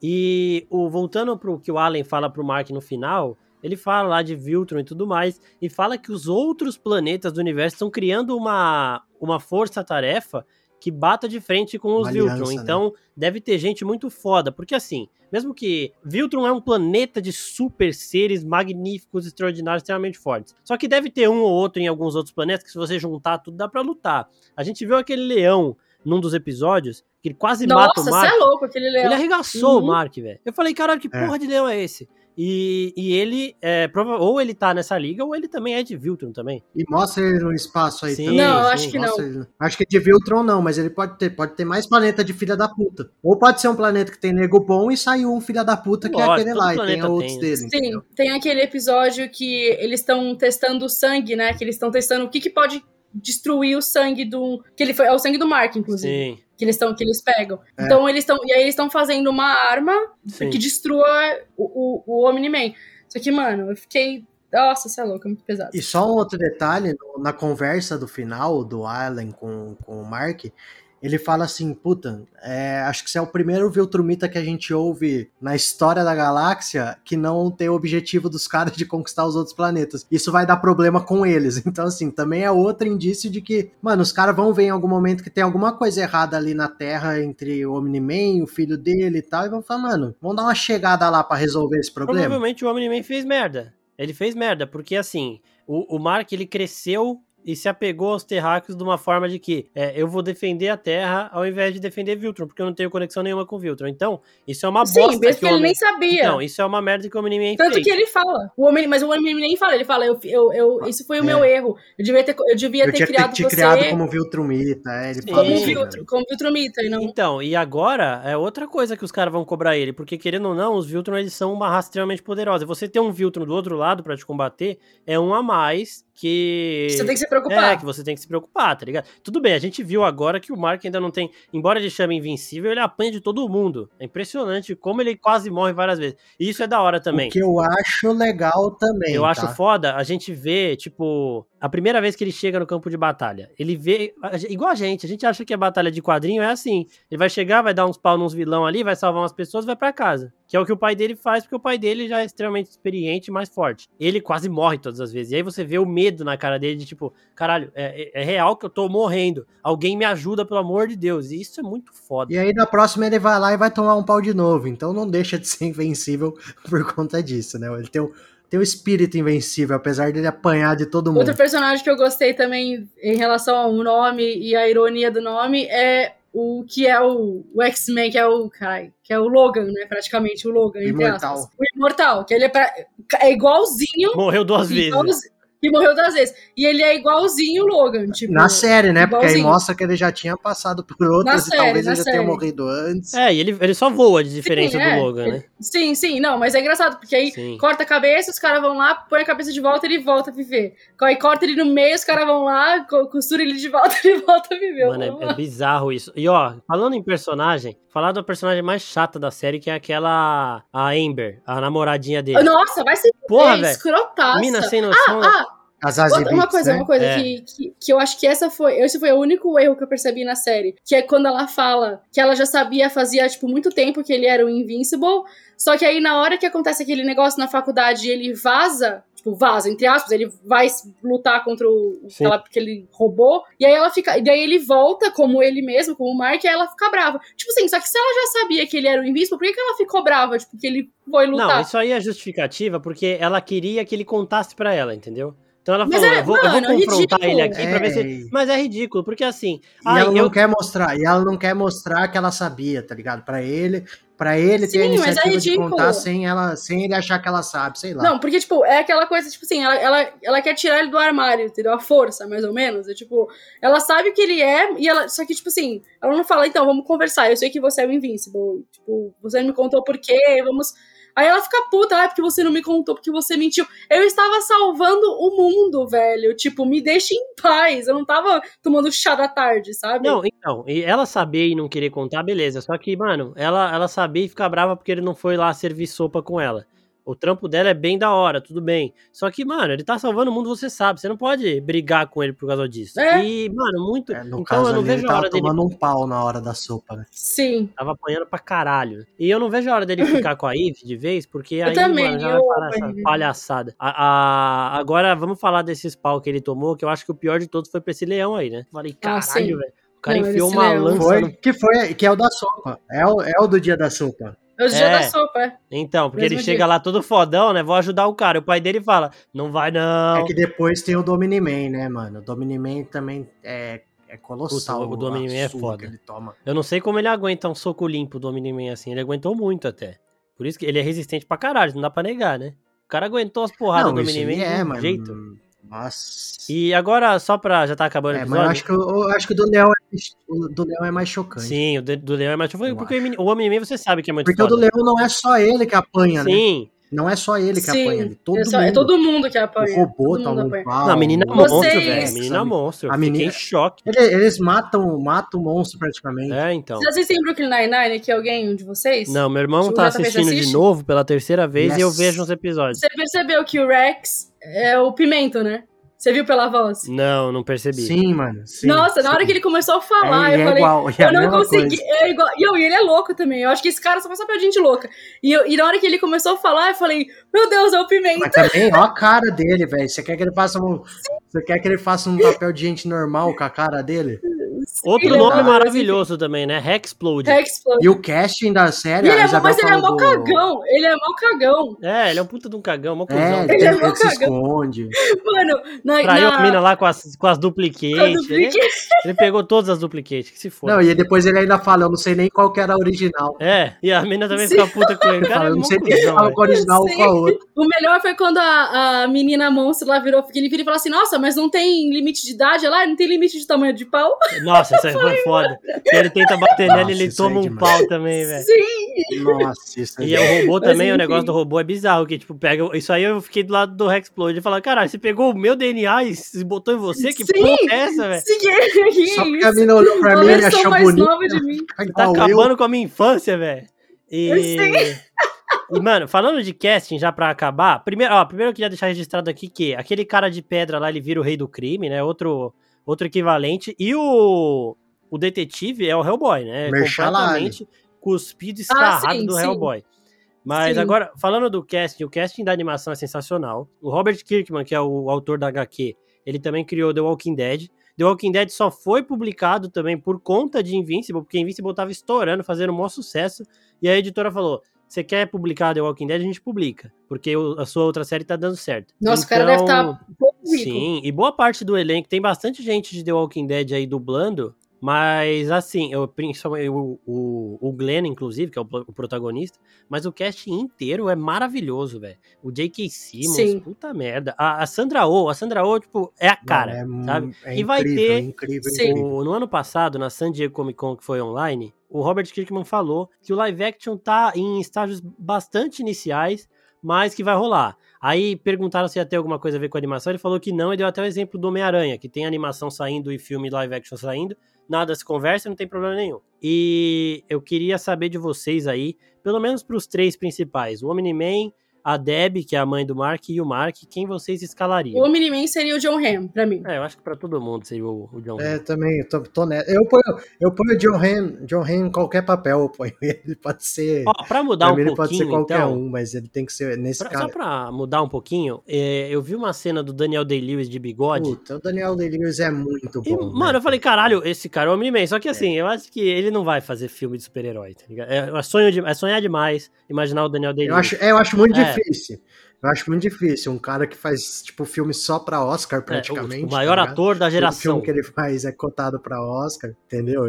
E o, voltando pro que o Allen fala pro Mark no final, ele fala lá de Viltron e tudo mais, e fala que os outros planetas do universo estão criando uma, uma força-tarefa que bata de frente com os Viltron. Né? Então, né? deve ter gente muito foda. Porque assim, mesmo que Viltron é um planeta de super seres magníficos, extraordinários, extremamente fortes. Só que deve ter um ou outro em alguns outros planetas que se você juntar tudo dá para lutar. A gente viu aquele leão num dos episódios que ele quase Nossa, mata o Mark. Nossa, você é louco aquele leão. Ele arregaçou uhum. o Mark, velho. Eu falei, caralho, que é. porra de leão é esse? E, e ele, é, prova ou ele tá nessa liga, ou ele também é de Viltron também. E mostra ele no espaço aí sim, também. Não, sim, acho que não. Ele. Acho que de Viltron não, mas ele pode ter, pode ter mais planeta de filha da puta. Ou pode ser um planeta que tem nego bom e saiu um filha da puta que Lógico, é aquele lá, e tem outros tem. dele. Sim, entendeu? tem aquele episódio que eles estão testando o sangue, né? Que eles estão testando o que, que pode destruir o sangue do. Que ele foi. É o sangue do Mark, inclusive. Sim que eles estão que eles pegam. É. Então eles estão e aí eles estão fazendo uma arma Sim. que destrua o, o, o Omni-Man. Só que, mano, eu fiquei. Nossa, você é louco, é muito pesado. E só um outro detalhe, na conversa do final do Allen com, com o Mark, ele fala assim, puta, é, acho que você é o primeiro Viltrumita que a gente ouve na história da galáxia que não tem o objetivo dos caras de conquistar os outros planetas. Isso vai dar problema com eles. Então, assim, também é outro indício de que, mano, os caras vão ver em algum momento que tem alguma coisa errada ali na Terra entre o Omni-Man, o filho dele e tal, e vão falar, mano, vamos dar uma chegada lá para resolver esse problema. Provavelmente o Omni-Man fez merda. Ele fez merda, porque assim, o, o Mark ele cresceu e se apegou aos terráqueos de uma forma de que é, eu vou defender a Terra ao invés de defender Viltron, porque eu não tenho conexão nenhuma com Viltron. Então, isso é uma Sim, bosta. Sim, mesmo que, ele homem... nem sabia. Então, isso é uma merda que o Omni-Man Tanto fez. que ele fala. O homem, mas o Omni-Man nem fala. Ele fala, eu, eu, eu, isso foi o é. meu erro. Eu devia ter, eu devia eu ter criado te, te você... criado como Viltrumita. É, ele fala como, Viltrum, como Viltrumita. E não... Então, e agora é outra coisa que os caras vão cobrar ele, porque querendo ou não, os Viltron eles são uma raça extremamente poderosa. Você ter um Viltron do outro lado para te combater é um a mais que. Você tem que se preocupar. É, que você tem que se preocupar, tá ligado? Tudo bem, a gente viu agora que o Mark ainda não tem. Embora ele chame invencível, ele apanha de todo mundo. É impressionante como ele quase morre várias vezes. E isso é da hora também. O que eu acho legal também. Eu tá? acho foda a gente ver, tipo, a primeira vez que ele chega no campo de batalha, ele vê. Igual a gente, a gente acha que a batalha de quadrinho é assim. Ele vai chegar, vai dar uns pau nos vilão ali, vai salvar umas pessoas vai para casa. Que é o que o pai dele faz, porque o pai dele já é extremamente experiente e mais forte. Ele quase morre todas as vezes. E aí você vê o medo na cara dele de tipo, caralho, é, é, é real que eu tô morrendo. Alguém me ajuda, pelo amor de Deus. E isso é muito foda. E aí na próxima ele vai lá e vai tomar um pau de novo. Então não deixa de ser invencível por conta disso, né? Ele tem um tem o espírito invencível, apesar dele apanhar de todo mundo. Outro personagem que eu gostei também em relação ao nome e a ironia do nome é o que é o, o X-Men, que é o, carai, que é o Logan, né, praticamente, o Logan, entre Imortal. aspas. O Imortal, que ele é, pra, é igualzinho. Morreu duas vezes e morreu duas vezes. E ele é igualzinho o Logan, tipo. Na série, né? Igualzinho. Porque aí mostra que ele já tinha passado por outras na e série, talvez ele já série. tenha morrido antes. É, e ele, ele só voa de diferença sim, é. do Logan, né? Sim, sim, não, mas é engraçado, porque aí sim. corta a cabeça, os caras vão lá, põe a cabeça de volta e ele volta a viver. Aí corta ele no meio, os caras vão lá, costura ele de volta e ele volta a viver. Mano, é, é, bizarro isso. E ó, falando em personagem, falar da personagem mais chata da série, que é aquela. A Amber, a namoradinha dele. Nossa, vai ser Porra, velho. escrotaça. Mina sem noção. Ah, ah. As Outra, uma coisa, né? uma coisa é. que, que, que, eu acho que essa foi, esse foi o único erro que eu percebi na série, que é quando ela fala que ela já sabia fazia tipo muito tempo que ele era o Invincible, só que aí na hora que acontece aquele negócio na faculdade, ele vaza, tipo vaza entre aspas, ele vai lutar contra o aquela, aquele robô, e aí ela fica, e daí ele volta como ele mesmo, como o Mark, e aí ela fica brava. Tipo assim, só que se ela já sabia que ele era o Invincible, por que, que ela ficou brava, tipo, que ele foi lutar? Não, isso aí é justificativa porque ela queria que ele contasse para ela, entendeu? Então ela falou, é, eu, vou, mano, eu vou é confrontar é ele aqui é. pra ver se. É. Mas é ridículo, porque assim. E ela não quer mostrar, e ela não quer mostrar que ela sabia, tá ligado? Pra ele, para ele Sim, ter a é iniciativa é de contar sem ela, sem ele achar que ela sabe, sei lá. Não, porque, tipo, é aquela coisa, tipo assim, ela, ela, ela quer tirar ele do armário, entendeu? A força, mais ou menos. É tipo, ela sabe o que ele é, e ela. Só que, tipo assim, ela não fala, então, vamos conversar. Eu sei que você é o Invincible. Tipo, você não me contou por quê, vamos Aí ela fica puta, ah, porque você não me contou, porque você mentiu. Eu estava salvando o mundo, velho. Tipo, me deixe em paz. Eu não tava tomando chá da tarde, sabe? Não, então, e ela saber e não querer contar, beleza. Só que, mano, ela, ela sabia e ficar brava porque ele não foi lá servir sopa com ela. O trampo dela é bem da hora, tudo bem. Só que, mano, ele tá salvando o mundo, você sabe. Você não pode brigar com ele por causa disso. É. E, mano, muito. É, no então caso eu não ali, vejo a hora dele. tomando um pau na hora da sopa, né? Sim. Tava apanhando pra caralho. E eu não vejo a hora dele ficar com a Eve de vez, porque aí, também, mano, já eu vai parar essa palhaçada. A- a- agora, vamos falar desses pau que ele tomou, que eu acho que o pior de todos foi pra esse leão aí, né? Falei, Ah, caralho, sim. velho. O cara Não, enfiou uma leão. lança Foi, no... que foi, que é o da sopa. É o, é o do dia da sopa. É o dia É. da sopa, é. Então, porque Mesmo ele dia. chega lá todo fodão, né? Vou ajudar o cara. O pai dele fala, não vai não. É que depois tem o Domini-Man, né, mano? O Domini-Man também é, é colossal. Puta, o Domini-Man é foda. ele toma. Eu não sei como ele aguenta um soco limpo do Omni-Man assim. Ele aguentou muito até. Por isso que ele é resistente pra caralho, não dá pra negar, né? O cara aguentou as porradas do Não, Omni-Man aí é, de um mas... jeito. Nossa. E agora, só pra. Já tá acabando o É, mas episódio? eu acho que, eu, acho que o do Leão é, o do Leão é mais chocante. Sim, o do Leão é mais. Porque Eu o Omni- o Omni-Man você sabe que é muito Porque o foda. do Leão não é só ele que apanha, né? Sim. Não é só ele que Sim. apanha ali. Todo é, só- mundo. é todo mundo que apanha. O robô toma um pau. Não, a menina é monstro, velho. A menina é monstro. A A menina... em choque. Ele- Eles matam, matam o monstro praticamente. É, então. Vocês assistem Brooklyn Nine-Nine aqui, alguém, um de vocês? Não, meu irmão O tá JP assistindo de assiste? novo pela terceira vez e eu Yes. vejo uns episódios. Você percebeu que o Rex é o Pimento, né? Você viu pela voz? Não, não percebi. Sim, mano. sim, Nossa, na sim. hora que ele começou a falar, É, eu é falei, igual, é eu não consegui. coisa. É igual. E eu- e ele é louco também. Eu acho que esse cara só passa pra gente louca. E, eu- e na hora que ele começou a falar, eu falei, meu Deus, é o Pimento. Mas também, ó a cara dele, velho. Você quer que ele faça um. Você quer que ele faça um papel de gente normal com a cara dele? Outro Ele é nome maravilhoso. também, né? Hexplode. Falou. E o casting da série, E ele é, mas ele é mó do- cagão. Ele é mó cagão. É, ele é um puta de um cagão, mó cuzão. É, Ele ele, é mó se cagão. esconde. Mano, na. Traiu na... a mina lá com as, com as com a duplicates. Ele, pegou todas as duplicates, que se for. Não, e depois ele ainda fala, eu não sei nem qual que era a original. É, e a mina também Sim. fica puta com ele. Cara fala, é eu não mó sei nem qual a original ou com a outra. O melhor foi quando a, a menina monstro lá virou. que Ele vira e fala assim: Nossa, mas não tem limite de idade lá? Não tem limite de tamanho de pau? Nossa, isso aí foi foda. Ele tenta bater nele, ele aí toma é um pau também, velho. Sim. Nossa, isso E é o robô Mas, também, o negócio do robô é bizarro, que tipo, pega. Isso aí eu fiquei do lado do Hexplode e falar, caralho, você pegou o meu DNA e se botou em você? Que Sim. porra é essa, velho? Sim, que Só porque a isso? mina olhou pra mim e achou mais bonito. nova de mim. Tá eu. acabando com a minha infância, velho. E... Sim. e, mano, falando de casting, já pra acabar, primeiro, ó, primeiro eu queria deixar registrado aqui que aquele cara de pedra lá, ele vira o rei do crime, né? Outro, outro equivalente. E o, o detetive é o Hellboy, né? Mahershala Completamente cuspido, escarrado Ah, sim, do sim. Hellboy. Mas Sim. agora, falando do casting, o casting da animação é sensacional. O Robert Kirkman, que é o autor da HQ, ele também criou The Walking Dead. The Walking Dead só foi publicado também por conta de Invincible, porque Invincible tava estourando, fazendo um maior sucesso. E a editora falou: você quer publicar The Walking Dead? A gente publica, porque a sua outra série tá dando certo. Nossa, o cara deve Então, estar pouco rico. Sim, e boa parte do elenco, tem bastante gente de The Walking Dead aí dublando, mas assim, eu, principalmente o, o, o Glenn, inclusive, que é o, o protagonista, mas o cast inteiro é maravilhoso, velho. O J.K. Simmons, Sim. puta merda. A, a Sandra Oh, a Sandra Oh, tipo, é a cara, Não, é, sabe? É E vai incrível, ter- é incrível, incrível. No ano passado, na San Diego Comic Con, que foi online, o Robert Kirkman falou que o live action tá em estágios bastante iniciais, mas que vai rolar. Aí perguntaram se ia ter alguma coisa a ver com a animação, ele falou que não, e deu até o exemplo do Homem-Aranha, que tem animação saindo e filme live action saindo, nada se conversa, não tem problema nenhum. E eu queria saber de vocês aí, pelo menos para os três principais, o Omni-Man, a Deb, que é a mãe do Mark, e o Mark, quem vocês O escalariam? Omni-Man seria o John Hamm, pra mim. É, eu acho que para todo mundo seria o, o John. É, também, eu tô, tô nessa. Eu ponho, eu ponho o John Hamm, John em qualquer papel, eu ponho ele. Pode ser. Ó, pra mudar pra um mim ele pouquinho, pode ser qualquer então, um, mas ele tem que ser nesse Pra- cara. só pra mudar um pouquinho, é, eu vi uma cena do Daniel Day-Lewis de bigode. Puta, o Daniel Day-Lewis é muito E, bom. mano, né? eu falei, caralho, esse cara é o Omni-Man. Só que assim, eu acho que ele não vai fazer filme de super-herói, tá ligado? É, é sonho de- é sonhar demais imaginar o Daniel Eu Day-Lewis. acho, é, eu acho muito É. difícil. Eu acho muito difícil. Um cara que faz, tipo, filme só pra Oscar, É, o- praticamente. o, maior tá ator da Todo geração. filme que ele faz é cotado pra Oscar, entendeu?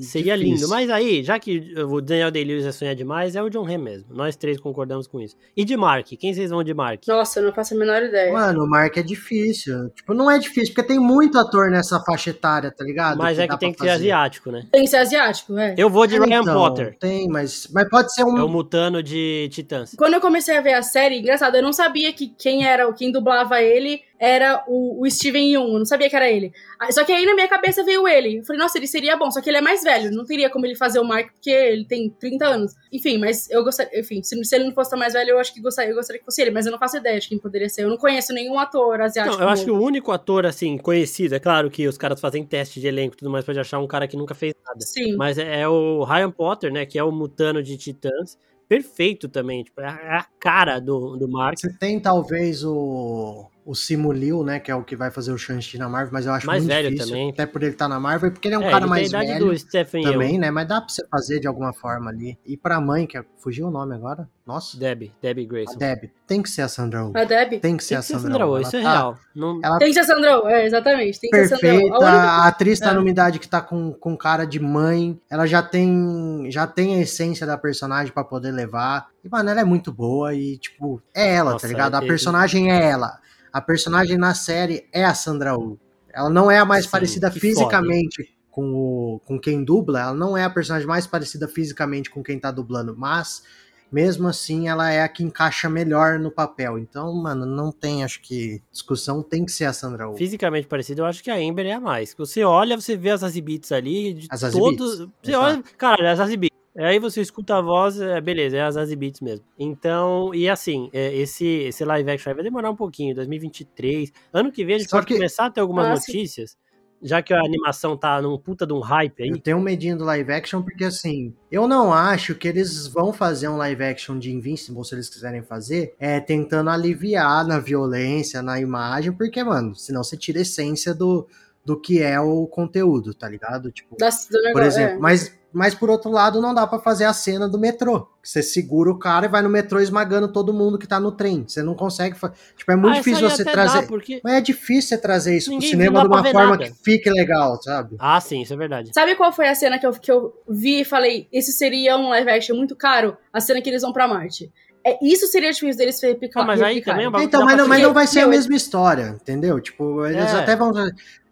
Seria difícil. lindo. Mas aí, já que o Daniel Day-Lewis é sonhar demais, é o John Hamm mesmo. Nós três concordamos com isso. E de Mark? Quem vocês vão de Mark? Nossa, eu não faço a menor ideia. Mano, o Mark é difícil. Tipo, não é difícil, porque tem muito ator nessa faixa etária, tá ligado? Mas é dá que tem que pra ser fazer. asiático, né? Tem que ser asiático, é. Eu vou de É, Ryan então, Potter. Tem, mas, mas pode ser um. É o Mutano de Titãs. Quando eu comecei a ver a série, engraçado, eu não não sabia que quem era, quem dublava ele era o, o Steven Yeun, eu não sabia que era ele. Só que aí na minha cabeça veio ele. Eu falei, nossa, ele seria bom, só que ele é mais velho, não teria como ele fazer o Mark, porque ele tem 30 anos. Enfim, mas eu gostaria, enfim, se, se ele não fosse mais velho, eu acho que gostaria, eu gostaria que fosse ele, mas eu não faço ideia de quem poderia ser. Eu não conheço nenhum ator asiático. Não, eu acho que o único ator, assim, conhecido, é claro que os caras fazem teste de elenco e tudo mais, pode achar um cara que nunca fez nada. Sim. Mas é, é o Ryan Potter, né, que é o mutano de Titãs perfeito também, tipo, é a cara do, do Mark. Você tem talvez o o Simu Liu, né, que é o que vai fazer o Shang-Chi na Marvel, mas eu acho mais muito velho difícil, também. até por ele estar tá na Marvel, porque ele é um é, cara mais velho do Stephen também, né, mas dá pra você fazer de alguma forma ali. E pra mãe, que é, fugiu o nome agora? Nossa. Debbie, Debbie Grayson. A Debbie. Tem que ser a Sandra Oh. A Debbie? Tem que ser Tem a Sandra Sandra Oh. Ela isso é tá- real. Não... Ela Tem que ser a Sandra Oh, é, exatamente. Tem que ser a Sandra Oh. perfeita, A única- a atriz tá É. numa idade que tá com, com cara de mãe, ela já tem já tem a essência da personagem pra poder levar. E, mano, ela é muito boa e, tipo, é ela, Nossa, tá ligado? A personagem é ela. A personagem na série é a Sandra Oh. Ela não é a mais Sim, parecida fisicamente com, o, com quem dubla, ela não é a personagem mais parecida fisicamente com quem tá dublando, mas mesmo assim ela é a que encaixa melhor no papel. Então, mano, não tem, acho que discussão, tem que ser a Sandra Oh. Fisicamente parecido, eu acho que a Amber é a mais. Você olha, você vê as Zazie Beetz ali, de As todos... Beetz, Você exato. olha, cara, a Zazie Beetz. Aí você escuta a voz, é, beleza, é a Zazie Beetz mesmo. Então, e assim, é, esse, esse live action aí vai demorar um pouquinho, 2023. Ano que vem a gente Só pode que- começar a ter algumas Ah, notícias, já que a animação tá num puta de um hype aí. Eu tenho um medinho do live action, porque assim, eu não acho que eles vão fazer um live action de Invincible, se eles quiserem fazer, é tentando aliviar na violência, na imagem, porque, mano, senão você tira a essência do, do que é o conteúdo, tá ligado? Tipo, da- do negócio, por exemplo, é. mas, mas por outro lado, não dá pra fazer a cena do metrô. Você segura o cara e vai no metrô esmagando todo mundo que tá no trem. Você não consegue. fa- Tipo, é muito Ah, difícil você trazer. Dá, porque... Mas é difícil você trazer isso Ninguém pro cinema de uma forma nada. que fique legal, sabe? Ah, sim, isso é verdade. Sabe qual foi a cena que eu, que eu vi e falei, isso seria um live action muito caro? A cena que eles vão pra Marte. É, isso seria difícil deles replicar. Ah, mas aí também é Então, mas não, mas não vai ser a mesma história, entendeu? Tipo, eles É. até vão.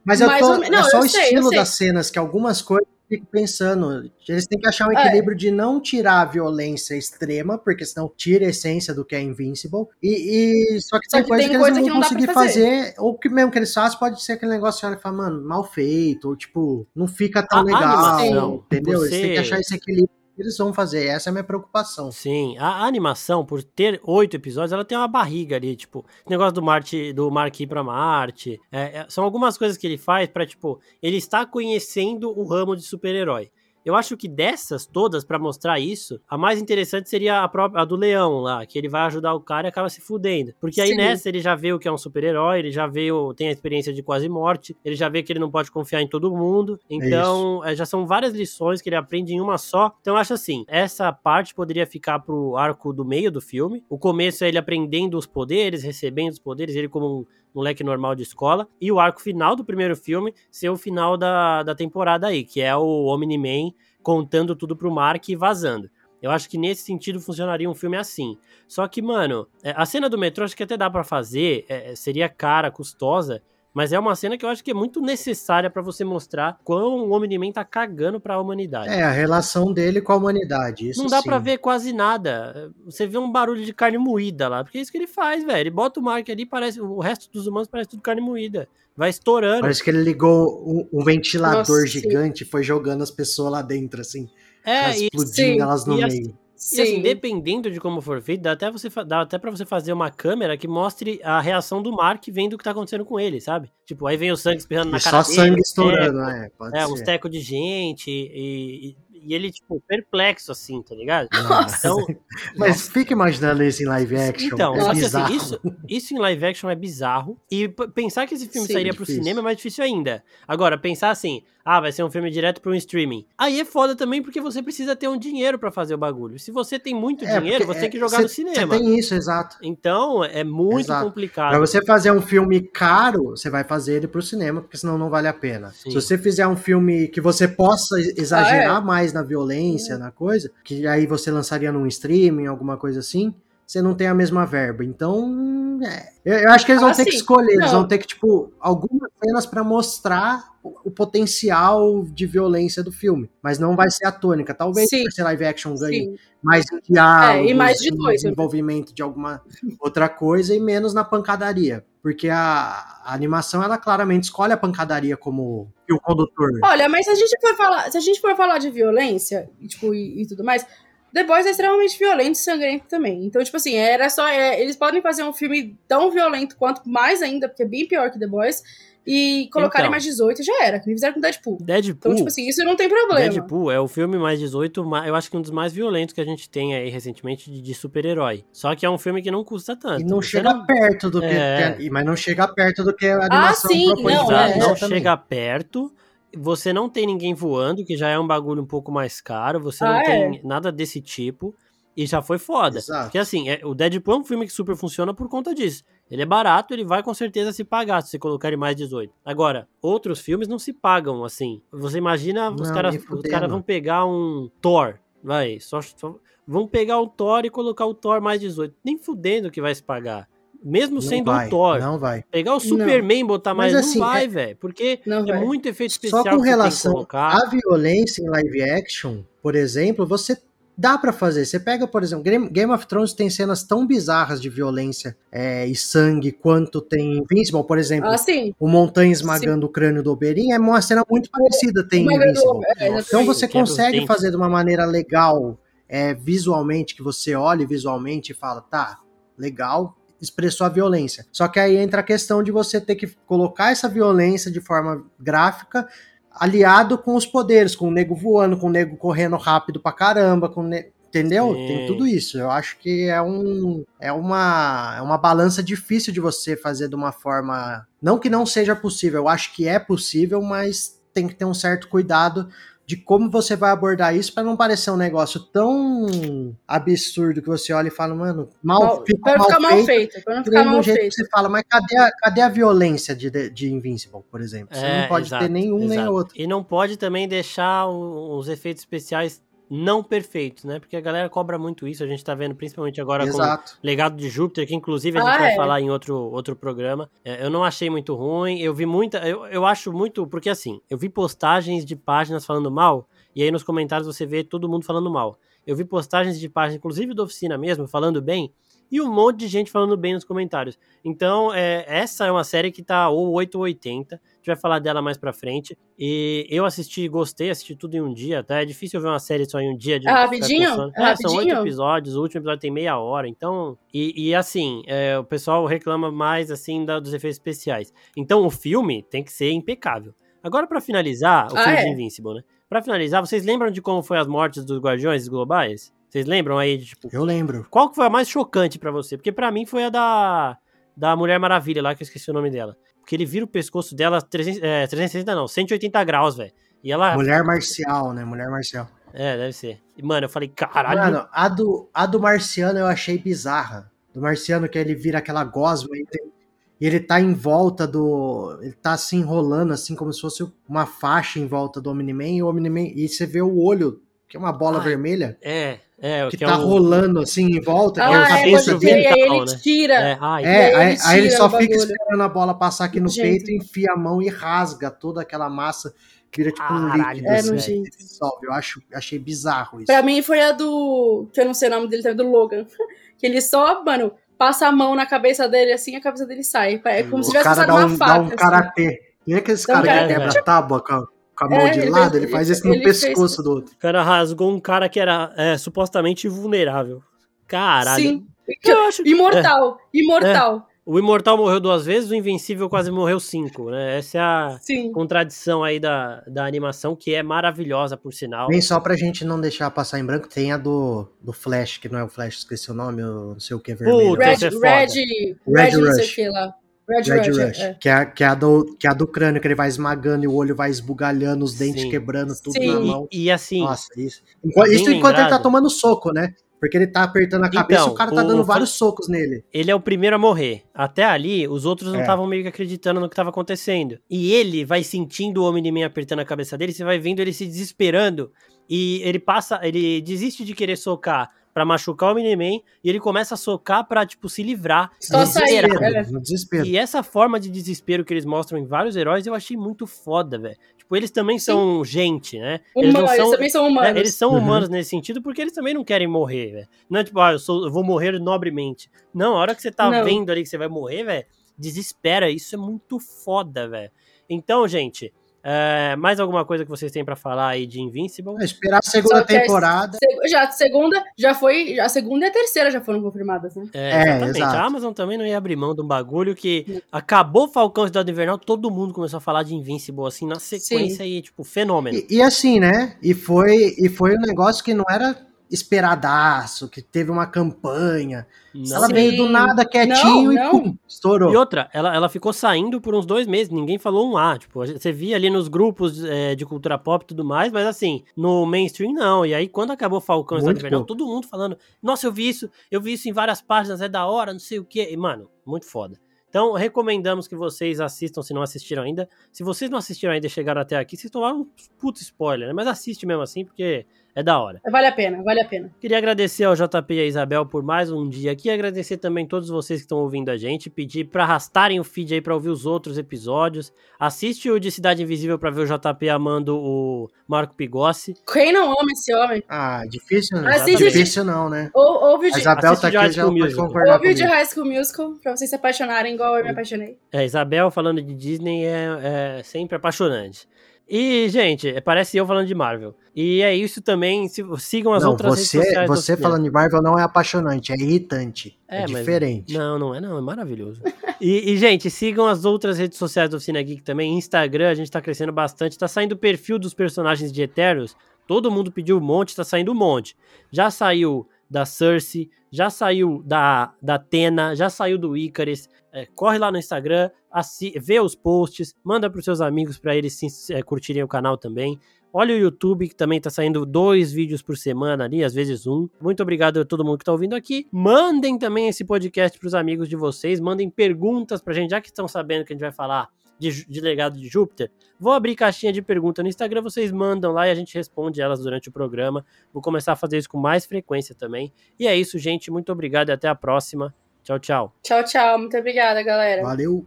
Mas eu tô, menos- não, é só eu o sei, estilo das cenas, que algumas coisas fico pensando. Eles têm que achar um É. equilíbrio de não tirar a violência extrema, porque senão tira a essência do que é Invincible. E, e- só que Só tem que coisa tem que eles coisa não que vão conseguir fazer. fazer. ou que mesmo que eles façam, pode ser aquele negócio que olha e fala, mano, mal feito, ou tipo, não fica tão A- a legal. animação, entendeu? Eles têm você- que achar esse equilíbrio. Eles vão fazer, essa é a minha preocupação. Sim, a, animação, por ter oito episódios, ela tem uma barriga ali, tipo, negócio do Marte, do Mark ir pra Marte. é, é, são algumas coisas que ele faz pra, tipo, ele está conhecendo o ramo de super-herói. Eu acho que dessas todas, pra mostrar isso, a mais interessante seria a própria a do Leão lá, que ele vai ajudar o cara e acaba se fudendo. Porque aí Sim. nessa ele já vê o que é um super-herói, ele já vê, o, tem a experiência de quase morte, ele já vê que ele não pode confiar em todo mundo. Então, é, já são várias lições que ele aprende em uma só. Então, eu acho assim, essa parte poderia ficar pro arco do meio do filme. O começo é ele aprendendo os poderes, recebendo os poderes, ele como um moleque normal de escola. E o arco final do primeiro filme ser o final da, da temporada aí, que é o Omni-Man contando tudo pro Mark e vazando. Eu acho que nesse sentido funcionaria um filme assim. Só que, mano, é, a cena do metrô acho que até dá pra fazer, é, seria cara, custosa, mas é uma cena que eu acho que é muito necessária pra você mostrar quão o Omni-Man tá cagando pra humanidade. É, a relação dele com a humanidade. Isso Não dá pra ver quase nada. Você vê um barulho de carne moída lá, porque é isso que ele faz, velho. Ele bota o Mark ali, parece o resto dos humanos parece tudo carne moída. Vai estourando. Parece que ele ligou um, um ventilador Nossa, sim. gigante e foi jogando as pessoas lá dentro, assim. é, e, explodindo sim, elas no e meio. assim, Sim. E assim, dependendo de como for feito, dá até, você, dá até pra você fazer uma câmera que mostre a reação do Mark vendo o que tá acontecendo com ele, sabe? Tipo, aí vem o sangue espirrando na E cara só dele, sangue é, estourando, é, pode É, ser. uns tecos de gente e, e- e ele, tipo, perplexo, assim, tá ligado? Nossa. Então, Mas fica imaginando isso em live action. Então, é só assim, isso, isso em live action é bizarro. E pensar que esse filme Sim, sairia pro difícil. cinema é mais difícil ainda. Agora, pensar assim, ah, vai ser um filme direto pro um streaming. Aí é foda também porque você precisa ter um dinheiro pra fazer o bagulho. Se você tem muito É, dinheiro, você tem que é, jogar cê- no cinema. Você tem isso, exato. Então, é muito Exato. complicado. Pra você fazer um filme caro, você vai fazer ele pro cinema, porque senão não vale a pena. Sim. Se você fizer um filme que você possa exagerar Ah, mais na violência, na coisa, que aí você lançaria num streaming, alguma coisa assim, você não tem a mesma verba. Então, é, eu, eu, acho que eles vão Ah, ter que sim. escolher, eles Não. vão ter que, tipo, algumas cenas pra mostrar o, o potencial de violência do filme. Mas não vai ser a tônica. Talvez Sim. ser live action ganhe Sim. mais diálogo, É, e mais de dois, desenvolvimento de alguma outra coisa e menos na pancadaria. Porque a, a animação, ela claramente escolhe a pancadaria como o condutor. Olha, mas se a gente for falar, se a gente for falar de violência, tipo, e, e tudo mais, The Boys é extremamente violento e sangrento também. Então, tipo assim, era só. é, eles podem fazer um filme tão violento quanto mais ainda, porque é bem pior que The Boys, e colocarem Então. mais 18 já era, que me fizeram com Deadpool. Deadpool. Então, tipo assim, isso não tem problema. Deadpool é o filme mais 18, ma- eu acho que um dos mais violentos que a gente tem aí recentemente de, de super-herói. Só que é um filme que não custa tanto. E não chega perto do que. É. Mas não chega perto do que a animação sim, propõe não, de Exato, é. não chega perto. Você não tem ninguém voando, que já é um bagulho um pouco mais caro. Você não Ah, tem nada desse tipo. E já foi foda. Exato. Porque assim, é- o Deadpool é um filme que super funciona por conta disso. Ele é barato, ele vai com certeza se pagar se você colocar ele mais 18. Agora, outros filmes não se pagam assim. Você imagina, os Não, os caras vão pegar um Thor, vai, só, só- vão pegar o Thor e colocar o Thor mais 18. Nem fudendo que vai se pagar. Mesmo Não sendo vai, o Thor. Não vai. Pegar o Superman e botar Mas mais, assim, não vai, é- velho. Porque Não é vai. muito efeito especial Só com relação à violência em live action, por exemplo, você dá pra fazer. Você pega, por exemplo, Game of Thrones tem cenas tão bizarras de violência é, e sangue quanto tem Invincible, por exemplo. Ah, sim. O Montanha esmagando o crânio do Oberyn é uma cena muito parecida, tem o- Invincible. é, Então você consegue fazer de uma maneira legal, é, visualmente, que você olhe visualmente e fala, tá, legal, expressou a violência. Só que aí entra a questão de você ter que colocar essa violência de forma gráfica aliado com os poderes, com o nego voando, com o nego correndo rápido pra caramba, com o ne- Entendeu? Sim. Tem tudo isso. Eu acho que é um é uma é uma balança difícil de você fazer de uma forma, não que não seja possível, eu acho que é possível, mas tem que ter um certo cuidado de como você vai abordar isso para não parecer um negócio tão absurdo que você olha e fala, mano, mal, não mal ficar mal feito. feito. Pra não ficar nem mal jeito feito. que você fala, mas cadê a, cadê a violência de, de, Invincible, por exemplo? Você É, não pode exato, ter nenhum nem exato. outro. E não pode também deixar os efeitos especiais não perfeitos, né? Porque a galera cobra muito isso. A gente tá vendo principalmente agora com Exato. Legado de Júpiter, que inclusive a gente Ah, vai é. falar em outro, outro programa. É, eu não achei muito ruim, eu vi muita. Eu, eu acho muito. Porque assim, eu vi postagens de páginas falando mal, e aí nos comentários você vê todo mundo falando mal. Eu vi postagens de páginas, inclusive da oficina mesmo, falando bem, e um monte de gente falando bem nos comentários. Então, é, essa é uma série que tá ou 8 ou 80. A gente vai falar dela mais pra frente. E eu assisti, gostei, assisti tudo em um dia, tá? É difícil ver uma série só em um dia. De É rapidinho? É É, são oito episódios, o último episódio tem meia hora, então. E, e assim, é, o pessoal reclama mais assim da- dos efeitos especiais. Então o filme tem que ser impecável. Agora, pra finalizar, o Ah, filme é? de Invincible, né? Pra finalizar, vocês lembram de como foi as mortes dos Guardiões Globais? Vocês lembram aí tipo, Eu lembro. qual que foi a mais chocante pra você? Porque pra mim foi a da, da Mulher Maravilha lá, que eu esqueci o nome dela. Porque ele vira o pescoço dela 300, é, 360 não, 180 graus, velho. E ela... Mulher marcial, né? Mulher marcial. É, deve ser. E, mano, eu falei, caralho... Mano, a do, a do Marciano eu achei bizarra. Do Marciano que ele vira aquela gosma e ele, e ele tá em volta do. Ele tá se enrolando assim, como se fosse uma faixa em volta do Omni-Man e o Omni-Man. E você vê o olho, que é uma bola Ai, vermelha, É, é, que, que, tá é o... rolando assim em volta, que é Ah, a é, cabeça pode dele. aí ele né? tira. É, ai, É, aí aí, ele aí ele só fica esperando a bola passar aqui no Nojento. peito, enfia a mão e rasga toda aquela massa, vira tipo um líquido. É assim, que dissolve. Eu acho, achei bizarro isso. Pra mim foi a do. Que eu não sei o nome dele também, do Logan. Que ele só, mano, passa a mão na cabeça dele assim e a cabeça dele sai. É como se o tivesse cara passado dá uma um, faca. dá um assim. karatê. Nem aqueles Dá um caras que karatê. quebra a tábua com a, com a mão É, de ele lado, fez- ele faz isso no ele fez- pescoço do outro. o cara rasgou um cara que era é, supostamente invulnerável. Caralho. Sim. Eu acho que- Imortal. Imortal. O Imortal morreu duas vezes, o Invencível quase morreu cinco, né? Essa é a Sim. contradição aí da, da animação, que é maravilhosa, por sinal. Nem só pra gente não deixar passar em branco, tem a do, do Flash, que não é o Flash, esqueci o nome, o não sei o que vermelho. Puta, Red, essa é foda. Red, Red Red, não sei Rush. o que lá. Red, Red Rush. Rush, é. Que, é, que, é a do, que é a do crânio, que ele vai esmagando e o olho vai esbugalhando, os dentes Sim. quebrando tudo Sim. na E, mão. e assim, Nossa, isso. Enqu- Bem isso enquanto ele tá lembrado. tomando soco, né? Porque ele tá apertando a cabeça Então, e o cara tá o- dando o- vários socos nele. ele é o primeiro a morrer. Até ali, os outros não É. estavam meio que acreditando no que estava acontecendo. E ele vai sentindo o Omni-Man apertando a cabeça dele, você vai vendo ele se desesperando. E ele passa, ele desiste de querer socar pra machucar o Miniman e ele começa a socar pra, tipo, se livrar. Só sair, é. No desespero. E essa forma de desespero que eles mostram em vários heróis eu achei muito foda, velho. Tipo, eles também são gente, né? Eles são, eles também são humanos. é, eles são Uhum. humanos nesse sentido porque eles também não querem morrer, velho. Não é tipo, ah, eu, sou, eu vou morrer nobremente. Não, a hora que você tá Não. vendo ali que você vai morrer, velho, desespera. Isso é muito foda, velho. Então, gente, é, mais alguma coisa que vocês têm pra falar aí de Invincible? É, Esperar a segunda a- temporada. Se- Já a segunda, já foi. já A segunda e a terceira já foram confirmadas, né? É, É, exatamente. exato. A Amazon também não ia abrir mão de um bagulho que acabou Falcão Cidade Invernal, todo mundo começou a falar de Invincible, assim, na sequência e, tipo, fenômeno. E, e assim, né? E foi, e foi um negócio que não era esperadaço, que teve uma campanha. Não. Ela Sim. veio do nada quietinho Não, e não. pum, estourou. E outra, ela, ela ficou saindo por uns dois meses, ninguém falou um A. Tipo, você via ali nos grupos é, de cultura pop e tudo mais, mas assim, no mainstream não. E aí, quando acabou Falcão e Invernal, todo mundo falando, nossa, eu vi isso, eu vi isso em várias páginas, é da hora, não sei o quê. E, mano, muito foda. Então, recomendamos que vocês assistam se não assistiram ainda. Se vocês não assistiram ainda e chegaram até aqui, vocês tomaram um puto spoiler, né? Mas assiste mesmo assim, porque é da hora. Vale a pena, vale a pena. Queria agradecer ao JP e a Isabel por mais um dia aqui, agradecer também todos vocês que estão ouvindo a gente, pedir para arrastarem o feed aí para ouvir os outros episódios. Assiste o de Cidade Invisível para ver o JP amando o Marco Pigossi. Quem não ama esse homem? Ah, difícil não. Assiste- difícil não, né? Ou, ouve de, Isabel assiste tá de aqui, High já School pode Musical. concordar ouve o de. High School Musical, pra vocês se apaixonarem igual eu me apaixonei. É, Isabel falando de Disney é, é sempre apaixonante. E, gente, parece eu falando de Marvel. E é isso também. Se, sigam as Não, outras redes você, sociais. do você falando de Marvel não é apaixonante, é irritante. É, É, diferente. Não, não é não, é maravilhoso. e, e, gente, sigam as outras redes sociais do Oficina Geek também. Instagram, a gente tá crescendo bastante. Tá saindo o perfil dos personagens de Eternos. Todo mundo pediu um monte, tá saindo um monte. Já saiu da Cersei, já saiu da, da Atena, já saiu do Icarus. É, corre lá no Instagram, assi- vê os posts, manda pros seus amigos para eles se, é, curtirem o canal também. Olha o YouTube, que também tá saindo dois vídeos por semana ali, às vezes um. Muito obrigado a todo mundo que tá ouvindo aqui. Mandem também esse podcast pros amigos de vocês, mandem perguntas pra gente, já que estão sabendo que a gente vai falar de, de legado de Júpiter. Vou abrir caixinha de pergunta no Instagram, vocês mandam lá e a gente responde elas durante o programa. Vou começar a fazer isso com mais frequência também. E é isso, gente. Muito obrigado e até a próxima. Tchau, tchau. Tchau, tchau. Muito obrigada, galera. Valeu.